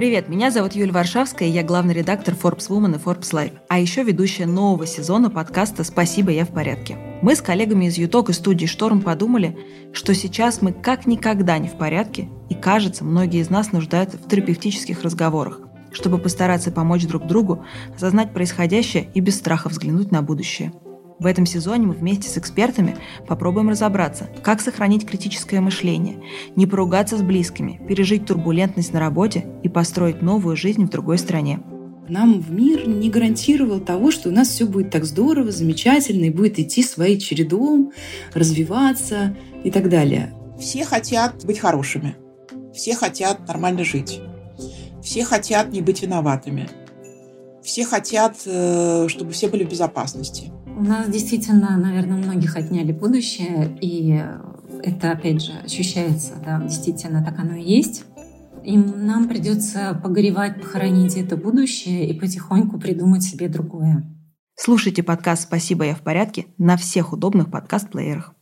Привет, меня зовут Юлия Варшавская, я главный редактор Forbes Woman и Forbes Life, а еще ведущая нового сезона подкаста «Спасибо, я в порядке». Мы с коллегами из ЮТОК и студии «Шторм» подумали, что сейчас мы как никогда не в порядке, и кажется, многие из нас нуждаются в терапевтических разговорах, чтобы постараться помочь друг другу осознать происходящее и без страха взглянуть на будущее – в этом сезоне мы вместе с экспертами попробуем разобраться, как сохранить критическое мышление, не поругаться с близкими, пережить турбулентность на работе и построить новую жизнь в другой стране. Нам в мир не гарантировал того, что у нас все будет так здорово, замечательно и будет идти своей чередом, развиваться и так далее. Все хотят быть хорошими, все хотят нормально жить, все хотят не быть виноватыми, все хотят, э, чтобы все были в безопасности. У нас действительно, наверное, многих отняли будущее, и это, опять же, ощущается, да, действительно, так оно и есть. И нам придется погоревать, похоронить это будущее и потихоньку придумать себе другое. Слушайте подкаст «Спасибо, я в порядке» на всех удобных подкаст-плеерах.